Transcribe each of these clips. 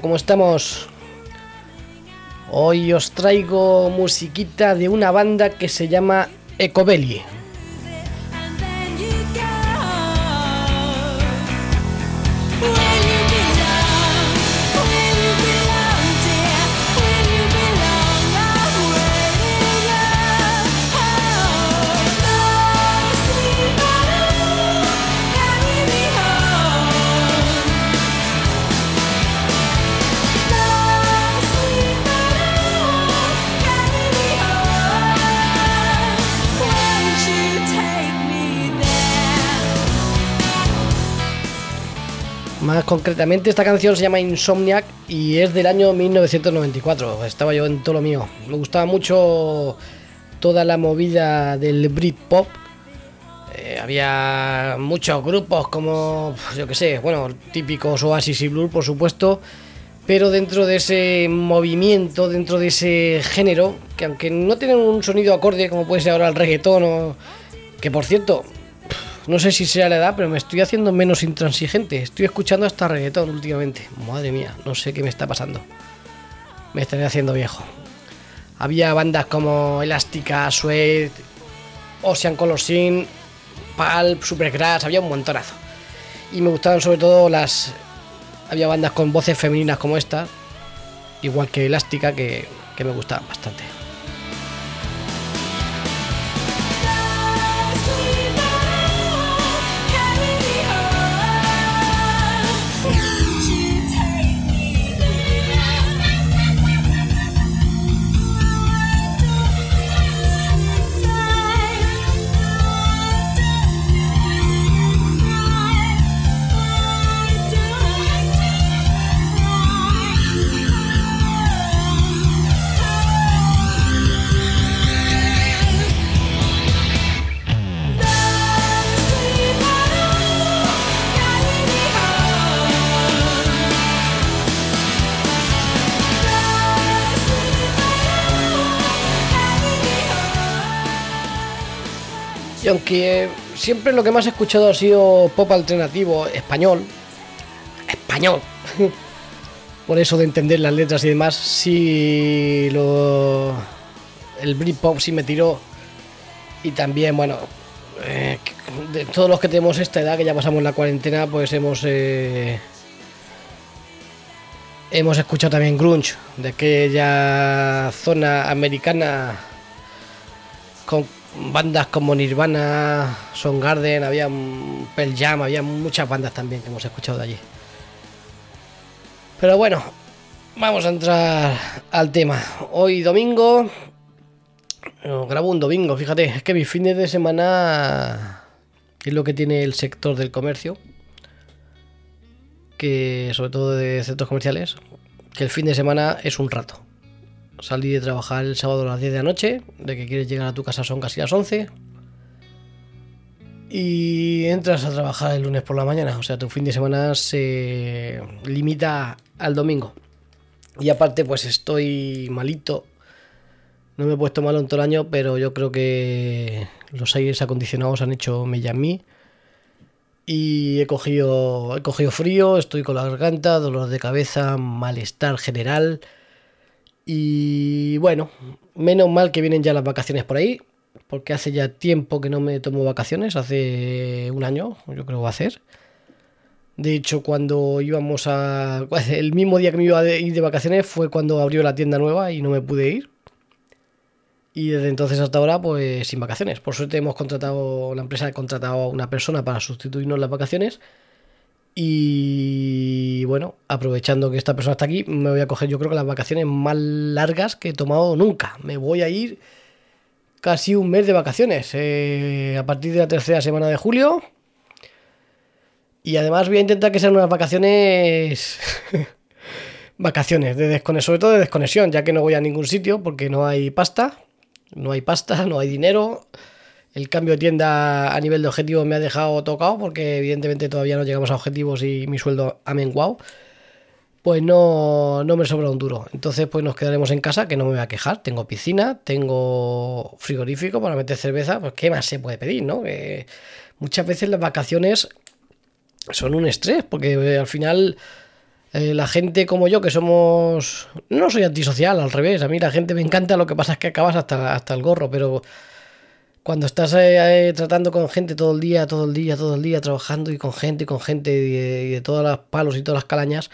¿cómo estamos? Hoy os traigo musiquita de una banda que se llama Ecobelli. Más concretamente, esta canción se llama Insomniac y es del año 1994. Estaba yo en todo lo mío. Me gustaba mucho toda la movida del Britpop. Eh, había muchos grupos como, yo que sé, bueno, típicos Oasis y Blur, por supuesto. Pero dentro de ese movimiento, dentro de ese género, que aunque no tienen un sonido acorde como puede ser ahora el reggaetón, que por cierto, no sé si sea la edad, pero me estoy haciendo menos intransigente. Estoy escuchando hasta reggaetón últimamente. Madre mía, no sé qué me está pasando. Me estaré haciendo viejo. Había bandas como Elástica, Sweat, Ocean Color Sin, Pulp, Supergrass, había un montonazo. Y me gustaban sobre todo las. Había bandas con voces femeninas como esta, igual que Elástica, que, que me gustaban bastante. Aunque siempre lo que más he escuchado ha sido pop alternativo español, español, por eso de entender las letras y demás, sí lo. El Britpop sí me tiró. Y también, bueno, eh, de todos los que tenemos esta edad, que ya pasamos la cuarentena, pues hemos. Eh, hemos escuchado también grunge, de aquella zona americana con bandas como Nirvana, Garden, había Pearl Jam, había muchas bandas también que hemos escuchado de allí. Pero bueno, vamos a entrar al tema. Hoy domingo, grabo un domingo, fíjate, es que mis fines de semana es lo que tiene el sector del comercio, que sobre todo de centros comerciales, que el fin de semana es un rato. Salí de trabajar el sábado a las 10 de la noche, de que quieres llegar a tu casa son casi las 11. Y entras a trabajar el lunes por la mañana, o sea, tu fin de semana se limita al domingo. Y aparte, pues estoy malito. No me he puesto malo en todo el año, pero yo creo que los aires acondicionados han hecho mella en mí. Y he cogido, he cogido frío, estoy con la garganta, dolor de cabeza, malestar general. Y bueno, menos mal que vienen ya las vacaciones por ahí, porque hace ya tiempo que no me tomo vacaciones, hace un año, yo creo que va a hacer. De hecho, cuando íbamos a. El mismo día que me iba a ir de vacaciones fue cuando abrió la tienda nueva y no me pude ir. Y desde entonces hasta ahora, pues sin vacaciones. Por suerte hemos contratado, la empresa ha contratado a una persona para sustituirnos las vacaciones y bueno, aprovechando que esta persona está aquí, me voy a coger yo creo que las vacaciones más largas que he tomado nunca. Me voy a ir casi un mes de vacaciones, eh, a partir de la tercera semana de julio. Y además voy a intentar que sean unas vacaciones... vacaciones, de desconexión, sobre todo de desconexión, ya que no voy a ningún sitio porque no hay pasta, no hay pasta, no hay dinero el cambio de tienda a nivel de objetivos me ha dejado tocado porque evidentemente todavía no llegamos a objetivos y mi sueldo ha menguado. Pues no, no me sobra un duro. Entonces pues nos quedaremos en casa, que no me voy a quejar. Tengo piscina, tengo frigorífico para meter cerveza. Pues qué más se puede pedir, ¿no? muchas veces las vacaciones son un estrés porque eh, al final Eh, la gente como yo, que somos... No soy antisocial, al revés. A mí la gente me encanta, lo que pasa es que acabas hasta, hasta el gorro, pero cuando estás eh, eh, tratando con gente todo el día, todo el día, todo el día, trabajando y con gente y con gente y de, y de todos los palos y todas las calañas,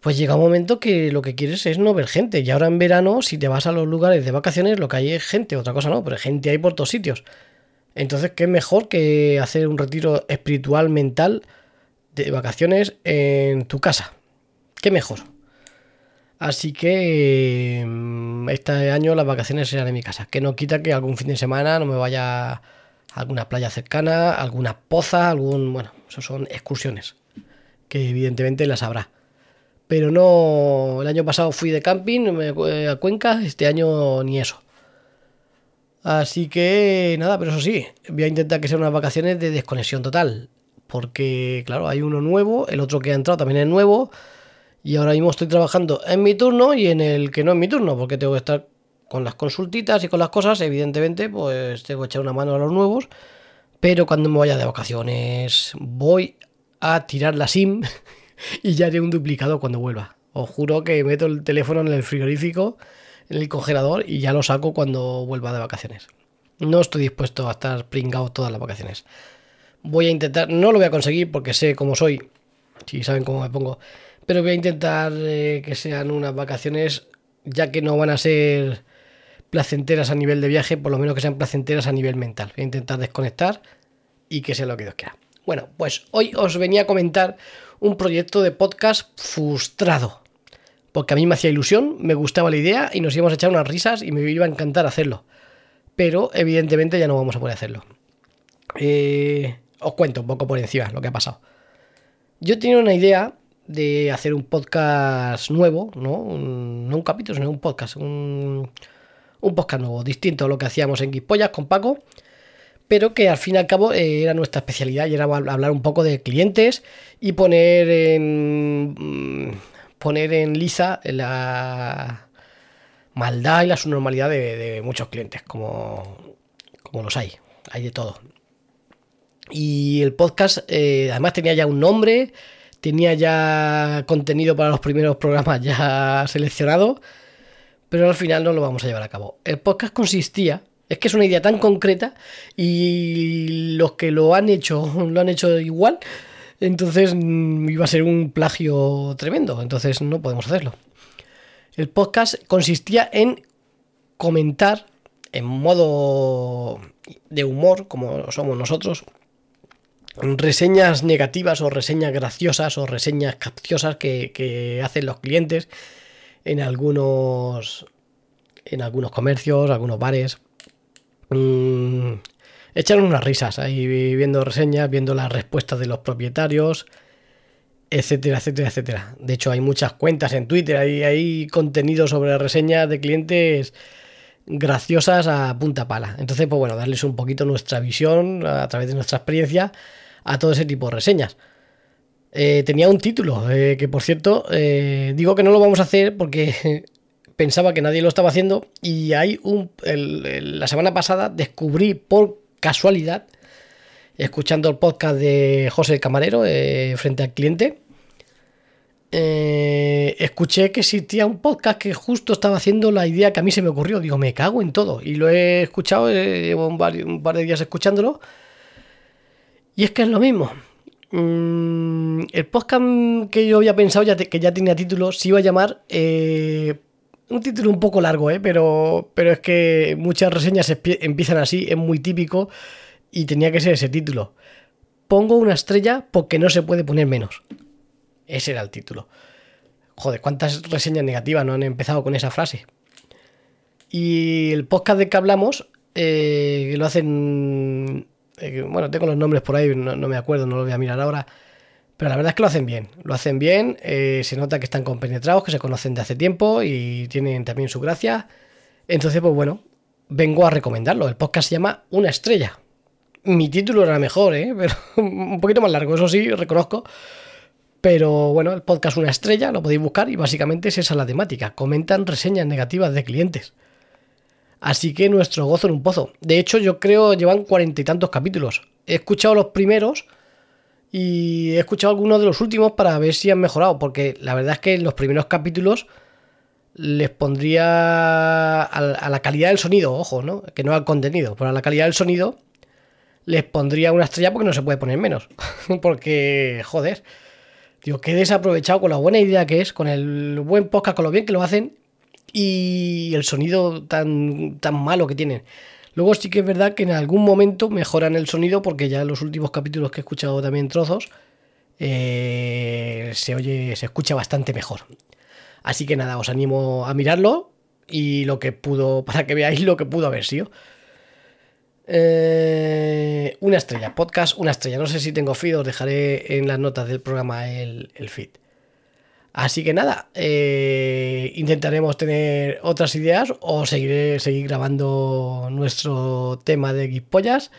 pues llega un momento que lo que quieres es no ver gente. Y ahora en verano, si te vas a los lugares de vacaciones, lo que hay es gente, otra cosa no, pero gente hay por todos sitios. Entonces, ¿qué mejor que hacer un retiro espiritual, mental, de vacaciones en tu casa? ¿Qué mejor? Así que mm, este año las vacaciones serán en mi casa. Que no quita que algún fin de semana no me vaya a alguna playa cercana, alguna poza, algún... Bueno, eso son excursiones. Que evidentemente las habrá. Pero no... El año pasado fui de camping me- a Cuenca, este año ni eso. Así que nada, pero eso sí, voy a intentar que sean unas vacaciones de desconexión total. Porque, claro, hay uno nuevo, el otro que ha entrado también es nuevo. Y ahora mismo estoy trabajando en mi turno y en el que no es mi turno, porque tengo que estar con las consultitas y con las cosas. Evidentemente, pues tengo que echar una mano a los nuevos. Pero cuando me vaya de vacaciones, voy a tirar la SIM y ya haré un duplicado cuando vuelva. Os juro que meto el teléfono en el frigorífico, en el congelador y ya lo saco cuando vuelva de vacaciones. No estoy dispuesto a estar pringado todas las vacaciones. Voy a intentar, no lo voy a conseguir porque sé cómo soy, si saben cómo me pongo, pero voy a intentar eh, que sean unas vacaciones, ya que no van a ser placenteras a nivel de viaje, por lo menos que sean placenteras a nivel mental. Voy a intentar desconectar y que sea lo que Dios quiera. Bueno, pues hoy os venía a comentar un proyecto de podcast frustrado. Porque a mí me hacía ilusión, me gustaba la idea y nos íbamos a echar unas risas y me iba a encantar hacerlo. Pero evidentemente ya no vamos a poder hacerlo. Eh, os cuento un poco por encima lo que ha pasado. Yo tenía una idea de hacer un podcast nuevo, ¿no? Un, no un capítulo, sino un podcast. Un, podcast nuevo, distinto a lo que hacíamos en Guispollas con Paco, pero que al fin y al cabo eh, era nuestra especialidad y era hablar un poco de clientes y poner en poner en liza la maldad y la subnormalidad de, de muchos clientes, como, como los hay, hay de todo. Y el podcast eh, además tenía ya un nombre, tenía ya contenido para los primeros programas ya seleccionado, pero al final no lo vamos a llevar a cabo. El podcast consistía, es que es una idea tan concreta y los que lo han hecho lo han hecho igual, entonces mm, iba a ser un plagio tremendo, entonces no podemos hacerlo. El podcast consistía en comentar en modo de humor, como somos nosotros, reseñas negativas o reseñas graciosas o reseñas capciosas que, que, hacen los clientes en algunos en algunos comercios, algunos bares. Mm, echan unas risas ahí viendo reseñas, viendo las respuestas de los propietarios, etcétera, etcétera, etcétera. De hecho, hay muchas cuentas en Twitter, hay, hay contenido sobre reseñas de clientes graciosas a punta pala. Entonces, pues bueno, darles un poquito nuestra visión a través de nuestra experiencia a todo ese tipo de reseñas. Eh, tenía un título, eh, que por cierto, eh, digo que no lo vamos a hacer porque pensaba que nadie lo estaba haciendo y hay un... La semana pasada descubrí por casualidad, escuchando el podcast de José Camarero frente al cliente, eh, escuché que existía un podcast que justo estaba haciendo la idea que a mí se me ocurrió. Digo, me cago en todo. Y lo he escuchado, eh, llevo un, par, un par de días escuchándolo. Y es que es lo mismo. Mm, el podcast que yo había pensado, ya que ya tenía título, se iba a llamar. Eh, un título un poco largo, pero, pero es que muchas reseñas empiezan así, es muy típico. Y tenía que ser ese título. Pongo una estrella porque no se puede poner menos. Ese era el título. Joder, ¿cuántas reseñas negativas no han empezado con esa frase? Y el podcast de que hablamos, eh, lo hacen. Eh, bueno, tengo los nombres por ahí, no, no, me acuerdo, no lo voy a mirar ahora. Pero la verdad es que lo hacen bien. Lo hacen bien, eh, se nota que están compenetrados, que se conocen de hace tiempo y tienen también su gracia. Entonces, pues bueno, vengo a recomendarlo. El podcast se llama Una estrella. Mi título era mejor, ¿eh? pero un poquito más largo, eso sí, reconozco. Pero bueno, el podcast Una Estrella lo podéis buscar y básicamente es esa la temática. Comentan reseñas negativas de clientes. Así que nuestro gozo en un pozo. De hecho, yo creo llevan cuarenta y tantos capítulos. He escuchado los primeros Y he escuchado algunos de los últimos para ver si han mejorado, porque la verdad es que en los primeros capítulos les pondría a la calidad del sonido, ojo, ¿no? Que no al contenido, pero a la calidad del sonido les pondría una estrella porque no se puede poner menos. porque, joder, digo, qué desaprovechado con la buena idea que es, con el buen podcast, con lo bien que lo hacen y el sonido tan, tan malo que tienen. Luego sí que es verdad que en algún momento mejoran el sonido porque ya en los últimos capítulos que he escuchado también trozos eh, se oye, se escucha bastante mejor. Así que nada, os animo a mirarlo y lo que pudo, para que veáis lo que pudo haber sido. Eh, una estrella, podcast, una estrella. No sé si tengo feed, os dejaré en las notas del programa el, feed. Así que nada, eh, intentaremos tener otras ideas o seguiré seguir grabando nuestro tema de Geekpollas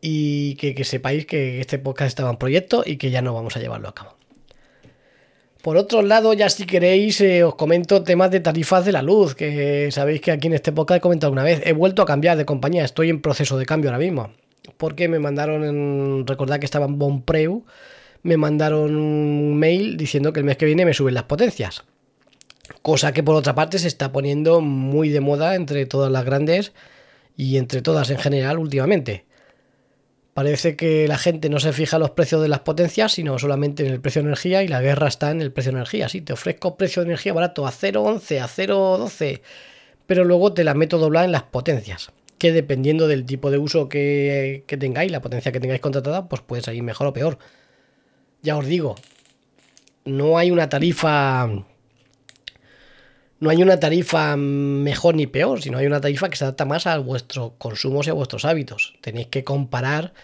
y que, que sepáis que este podcast estaba en proyecto y que ya no vamos a llevarlo a cabo. Por otro lado, ya si queréis, eh, os comento temas de tarifas de la luz, que sabéis que aquí en este podcast he comentado una vez. He vuelto a cambiar de compañía, estoy en proceso de cambio ahora mismo. Porque me mandaron, recordad que estaba en Bonpreu, me mandaron un mail diciendo que el mes que viene me suben las potencias. Cosa que por otra parte se está poniendo muy de moda entre todas las grandes y entre todas en general últimamente. Parece que la gente no se fija en los precios de las potencias, sino solamente en el precio de energía y la guerra está en el precio de energía. Sí, te ofrezco precio de energía barato a 0,11, a 0,12, pero luego te la meto doblada en las potencias. Que dependiendo del tipo de uso que, que tengáis, la potencia que tengáis contratada, pues puede salir mejor o peor. Ya os digo, no hay una tarifa no hay una tarifa mejor ni peor, sino hay una tarifa que se adapta más a vuestros consumos y a vuestros hábitos. Tenéis que comparar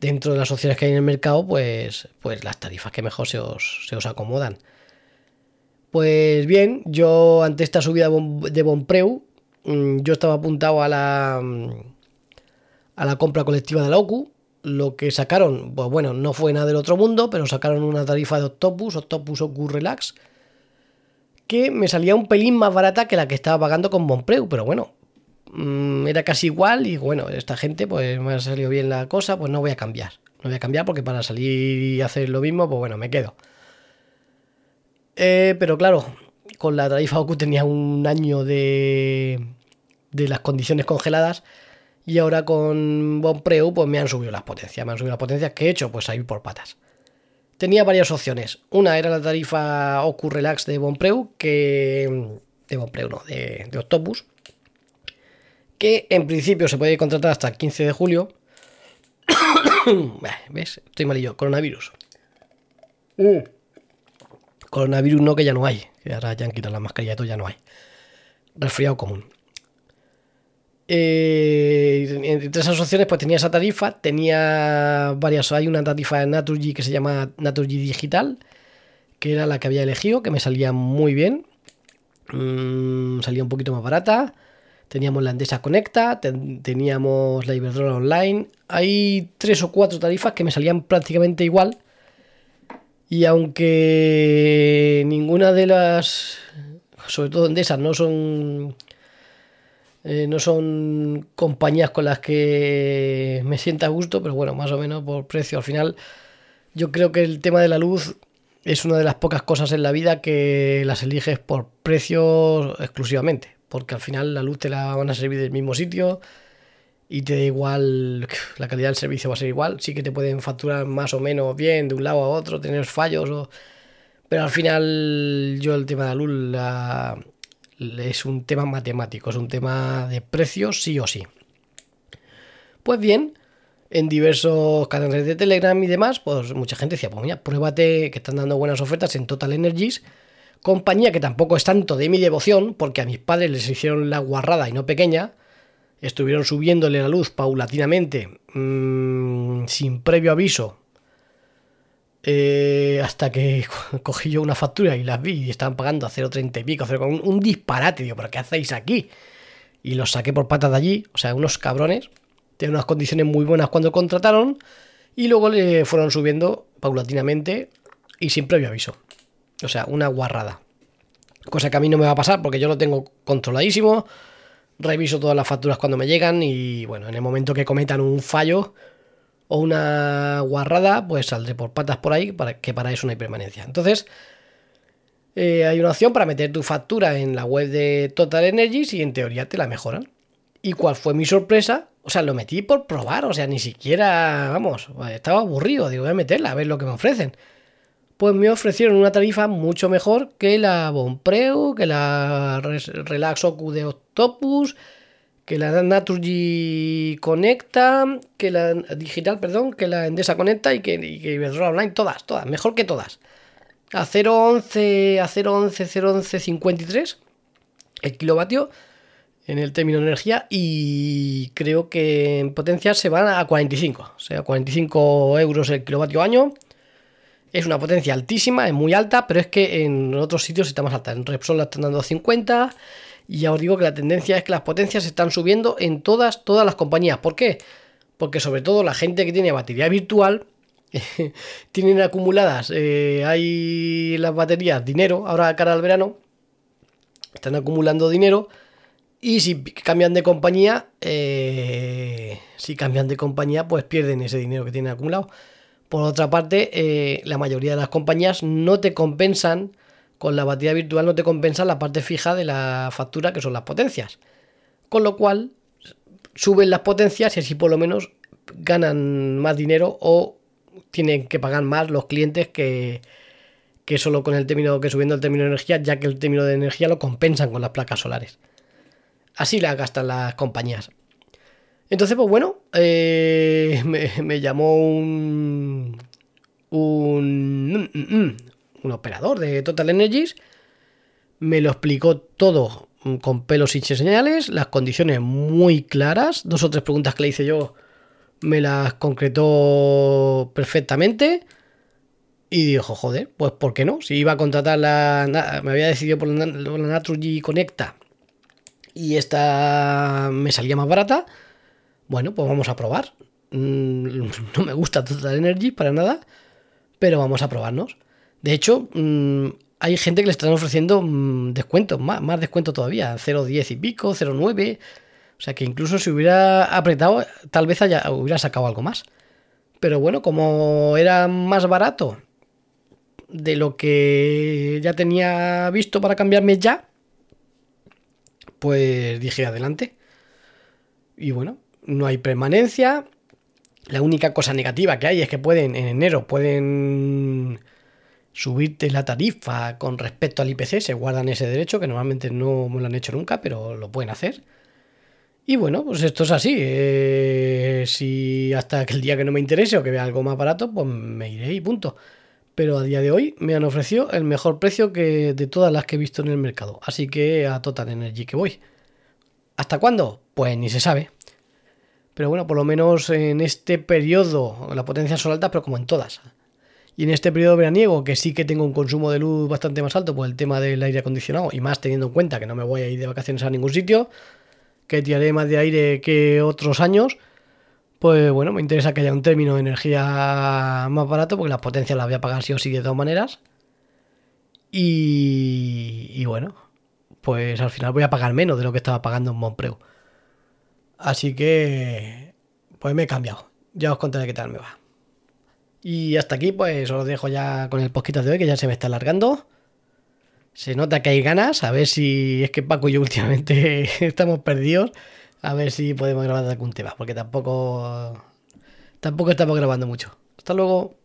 dentro de las opciones que hay en el mercado, pues, pues las tarifas que mejor se os, se os acomodan. Pues bien, yo ante esta subida de Bonpreu, mm, yo estaba apuntado a la, a la compra colectiva de la OCU. Lo que sacaron, pues bueno, no fue nada del otro mundo, pero sacaron una tarifa de Octopus, Octopus OCU Relax, que me salía un pelín más barata que la que estaba pagando con Bonpreu, pero bueno, mm, era casi igual y bueno, esta gente pues me ha salido bien la cosa, pues no voy a cambiar. No voy a cambiar porque para salir y hacer lo mismo, pues bueno, me quedo. Eh, pero claro, con la tarifa OCU tenía un año de, de las condiciones congeladas y ahora con Bonpreu pues me han subido las potencias. Me han subido las potencias que he hecho, pues ahí por patas tenía varias opciones. Una era la tarifa OCU Relax de Bonpreu, que. de Bonpreu, no, de, Octopus. Que en principio se puede contratar hasta el 15 de julio. ¿Ves? Estoy malillo. Coronavirus. Uh. Coronavirus no, que ya no hay. Que ahora ya han quitado la mascarilla y todo, ya no hay. Resfriado común. Eh, entre esas opciones, pues tenía esa tarifa, tenía varias. Hay una tarifa de Naturgy que se llama Naturgy Digital, que era la que había elegido, que me salía muy bien. Mm, salía un poquito más barata. Teníamos la Endesa Conecta, teníamos la Iberdrola Online. Hay tres o cuatro tarifas que me salían prácticamente igual. Y aunque ninguna de las, sobre todo Endesa, no son eh, no son compañías con las que me sienta a gusto, pero bueno, más o menos por precio. Al final, yo creo que el tema de la luz es una de las pocas cosas en la vida que las eliges por precio exclusivamente. Porque al final la luz te la van a servir del mismo sitio y te da igual, la calidad del servicio va a ser igual. Sí que te pueden facturar más o menos bien de un lado a otro, tener fallos, pero al final yo el tema de la luz la, es un tema matemático, es un tema de precios sí o sí. Pues bien, en diversos canales de Telegram y demás, pues mucha gente decía, pues mira, pruébate que están dando buenas ofertas en Total Energies, compañía que tampoco es tanto de mi devoción, porque a mis padres les hicieron la guarrada y no pequeña, estuvieron subiéndole la luz paulatinamente, mm, sin previo aviso, eh, hasta que cogí yo una factura y las vi y estaban pagando a 0,30 y pico, un, un disparate, digo, ¿pero qué hacéis aquí? Y los saqué por patas de allí, o sea, unos cabrones, tienen unas condiciones muy buenas cuando contrataron y luego le fueron subiendo paulatinamente y sin previo aviso. O sea, una guarrada. Cosa que a mí no me va a pasar porque yo lo tengo controladísimo, reviso todas las facturas cuando me llegan y bueno, en el momento que cometan un fallo, o una guarrada, pues saldré por patas por ahí, para, que para eso no hay permanencia. Entonces, eh, hay una opción para meter tu factura en la web de Total Energies y en teoría te la mejoran. ¿Y cuál fue mi sorpresa? O sea, lo metí por probar, o sea, ni siquiera, vamos, estaba aburrido, digo, voy a meterla, a ver lo que me ofrecen. Pues me ofrecieron una tarifa mucho mejor que la Bonpreu, que la Relax Ocu de Octopus, que la Naturgy Conecta, que la Digital, perdón, que la Endesa Conecta y que, y que Iberdrola Online, todas, todas, mejor que todas. A 0.11, a 0.11, 0.11.53 el kilovatio en el término de energía y creo que en potencia se van a 45, o sea, 45 euros el kilovatio año. Es una potencia altísima, es muy alta, pero es que en otros sitios está más alta. En Repsol la están dando a 50 y ya os digo que la tendencia es que las potencias están subiendo en todas, todas las compañías. ¿Por qué? Porque sobre todo la gente que tiene batería virtual tienen acumuladas, eh, hay las baterías dinero, ahora cara al verano, están acumulando dinero y si cambian de compañía, eh, si cambian de compañía, pues pierden ese dinero que tienen acumulado. Por otra parte, eh, la mayoría de las compañías no te compensan, con la batería virtual no te compensan la parte fija de la factura, que son las potencias. Con lo cual, suben las potencias y así por lo menos ganan más dinero o tienen que pagar más los clientes que, que solo con el término que subiendo el término de energía, ya que el término de energía lo compensan con las placas solares. Así la gastan las compañías. Entonces, pues bueno, eh, me, llamó un, un, un, operador de Total Energies, me lo explicó todo con pelos y señales, las condiciones muy claras, dos o tres preguntas que le hice yo me las concretó perfectamente y dijo, joder, pues ¿por qué no? Si iba a contratar la... me había decidido por la, la Naturgy Conecta y esta me salía más barata, bueno, pues vamos a probar. Mm, no me gusta Total Energy para nada, pero vamos a probarnos. De hecho, mm, hay gente que le están ofreciendo mm, descuentos, más, más descuento todavía, 0,10 y pico, 0,9. O sea que incluso si hubiera apretado, tal vez haya, hubiera sacado algo más. Pero bueno, como era más barato de lo que ya tenía visto para cambiarme ya, pues dije adelante. Y bueno, no hay permanencia. La única cosa negativa que hay es que pueden, en enero, pueden subirte la tarifa con respecto al IPC, se guardan ese derecho, que normalmente no me lo han hecho nunca, pero lo pueden hacer. Y bueno, pues esto es así. Eh, si hasta que el día que no me interese o que vea algo más barato, pues me iré y punto pero a día de hoy me han ofrecido el mejor precio que de todas las que he visto en el mercado. Así que a Total Energy que voy. ¿Hasta cuándo? Pues ni se sabe. Pero bueno, por lo menos en este periodo, la potencia son altas, pero como en todas. Y en este periodo veraniego, que sí que tengo un consumo de luz bastante más alto por el tema del aire acondicionado, y más teniendo en cuenta que no me voy a ir de vacaciones a ningún sitio, que tiraré más de aire que otros años, pues bueno, me interesa que haya un término de energía más barato porque las potencias las voy a pagar sí o sí de todas maneras. Y, bueno, pues al final voy a pagar menos de lo que estaba pagando en Monpreu. Así que, pues me he cambiado. Ya os contaré qué tal me va. Y hasta aquí, pues os dejo ya con el poquito de hoy que ya se me está alargando. Se nota que hay ganas, a ver si es que Paco y yo últimamente estamos perdidos a ver si podemos grabar algún tema, porque tampoco tampoco estamos grabando mucho. Hasta luego.